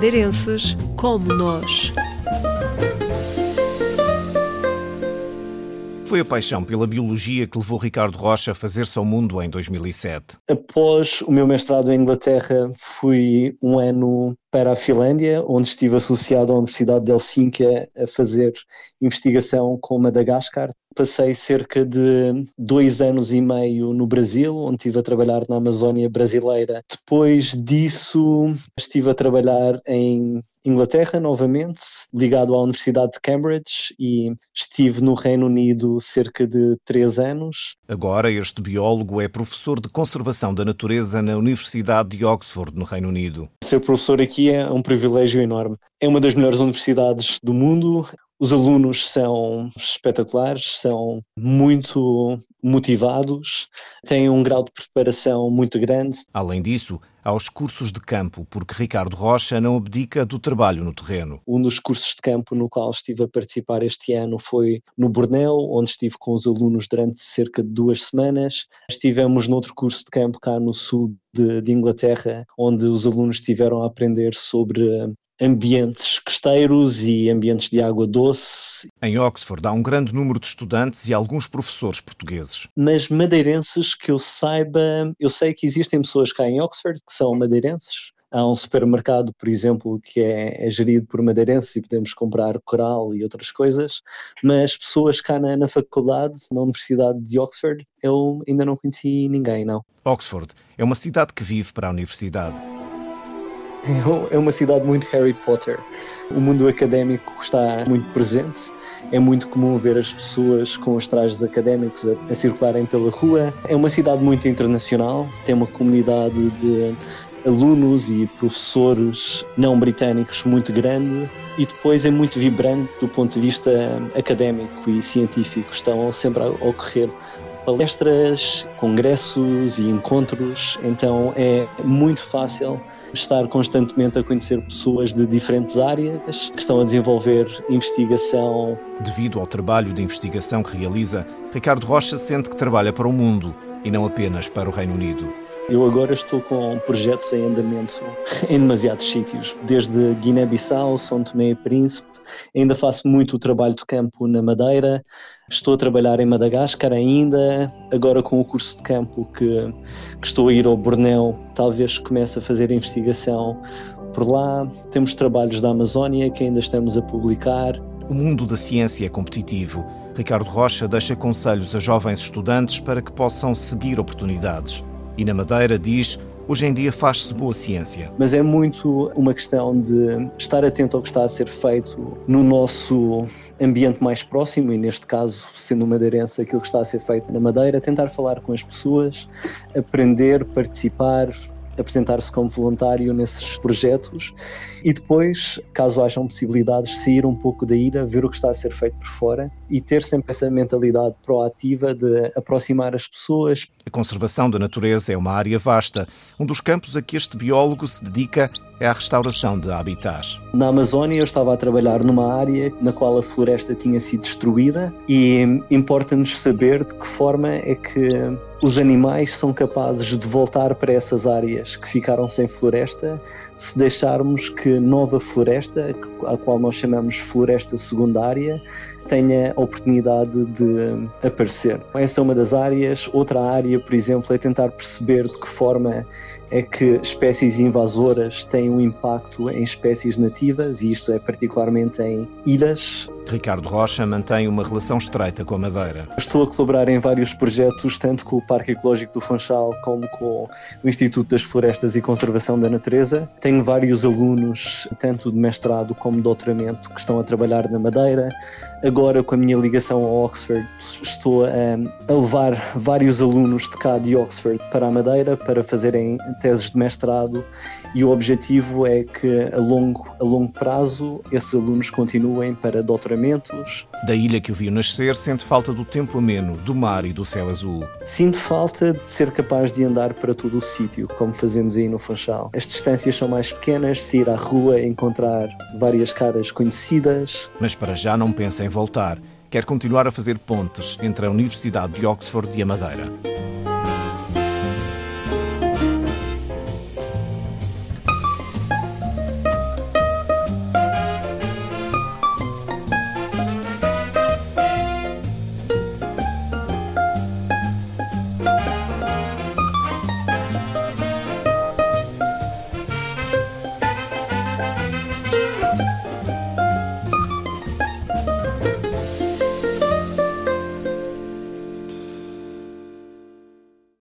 madeirenses como nós. Foi a paixão pela biologia que levou Ricardo Rocha a fazer-se ao mundo em 2007. Após o meu mestrado em Inglaterra, fui um ano para a Finlândia, onde estive associado à Universidade de Helsínquia a fazer investigação com Madagascar. Passei cerca de dois anos e meio no Brasil, onde estive a trabalhar na Amazónia brasileira. Depois disso, estive a trabalhar em Inglaterra novamente, ligado à Universidade de Cambridge e estive no Reino Unido cerca de três anos. Agora, este biólogo é professor de conservação da natureza na Universidade de Oxford, no Reino Unido. Ser professor aqui é um privilégio enorme. É uma das melhores universidades do mundo. Os alunos são espetaculares, são muito motivados, têm um grau de preparação muito grande. Além disso, há os cursos de campo, porque Ricardo Rocha não abdica do trabalho no terreno. Um dos cursos de campo no qual estive a participar este ano foi no Borneo, onde estive com os alunos durante cerca de duas semanas. Estivemos noutro curso de campo cá no sul de, de Inglaterra, onde os alunos estiveram a aprender sobre ambientes costeiros e ambientes de água doce. Em Oxford há um grande número de estudantes e alguns professores portugueses. Mas madeirenses que eu saiba, eu sei que existem pessoas cá em Oxford que são madeirenses. Há um supermercado, por exemplo, que é, é gerido por madeirenses e podemos comprar coral e outras coisas, mas pessoas cá na, na faculdade, na Universidade de Oxford, eu ainda não conheci ninguém, não. Oxford é uma cidade que vive para a universidade. É uma cidade muito Harry Potter. O mundo académico está muito presente. É muito comum ver as pessoas com os trajes académicos a, a circularem pela rua. É uma cidade muito internacional. Tem uma comunidade de alunos e professores não britânicos muito grande e depois é muito vibrante do ponto de vista académico e científico. Estão sempre a ocorrer palestras, congressos e encontros, então é muito fácil estar constantemente a conhecer pessoas de diferentes áreas que estão a desenvolver investigação. Devido ao trabalho de investigação que realiza, Ricardo Rocha sente que trabalha para o mundo e não apenas para o Reino Unido. Eu agora estou com projetos em andamento em demasiados sítios, desde Guiné-Bissau, São Tomé e Príncipe, ainda faço muito o trabalho de campo na Madeira, estou a trabalhar em Madagascar ainda, agora com o curso de campo que, que estou a ir ao Bornéu, talvez comece a fazer investigação por lá. Temos trabalhos da Amazónia que ainda estamos a publicar. O mundo da ciência é competitivo. Ricardo Rocha deixa conselhos a jovens estudantes para que possam seguir oportunidades. E na Madeira diz Hoje em dia faz-se boa ciência. Mas é muito uma questão de estar atento ao que está a ser feito no nosso ambiente mais próximo, e neste caso, sendo madeirense, aquilo que está a ser feito na Madeira, tentar falar com as pessoas, aprender, participar, apresentar-se como voluntário nesses projetos e depois, caso hajam possibilidades, sair um pouco da ira, ver o que está a ser feito por fora e ter sempre essa mentalidade proativa de aproximar as pessoas. A conservação da natureza é uma área vasta. Um dos campos a que este biólogo se dedica é a restauração de habitats. Na Amazónia eu estava a trabalhar numa área na qual a floresta tinha sido destruída e importa-nos saber de que forma é que os animais são capazes de voltar para essas áreas que ficaram sem floresta. Se deixarmos que nova floresta, a qual nós chamamos floresta secundária, tenha a oportunidade de aparecer. Essa é uma das áreas. Outra área, por exemplo, é tentar perceber de que forma é que espécies invasoras têm um impacto em espécies nativas, e isto é particularmente em ilhas. Ricardo Rocha mantém uma relação estreita com a Madeira. Estou a colaborar em vários projetos, tanto com o Parque Ecológico do Funchal como com o Instituto das Florestas e Conservação da Natureza. Tenho vários alunos, tanto de mestrado como de doutoramento, que estão a trabalhar na Madeira. Agora, com a minha ligação ao Oxford, estou a, a levar vários alunos de cá de Oxford para a Madeira para fazerem teses de mestrado e o objetivo é que a longo, a longo prazo esses alunos continuem para doutoramentos. Da ilha que o viu nascer, sente falta do tempo ameno, do mar e do céu azul. Sinto falta de ser capaz de andar para todo o sítio, como fazemos aí no Funchal. As distâncias são mais pequenas, se ir à rua, encontrar várias caras conhecidas. Mas para já não pensa em voltar. Quer continuar a fazer pontes entre a Universidade de Oxford e a Madeira.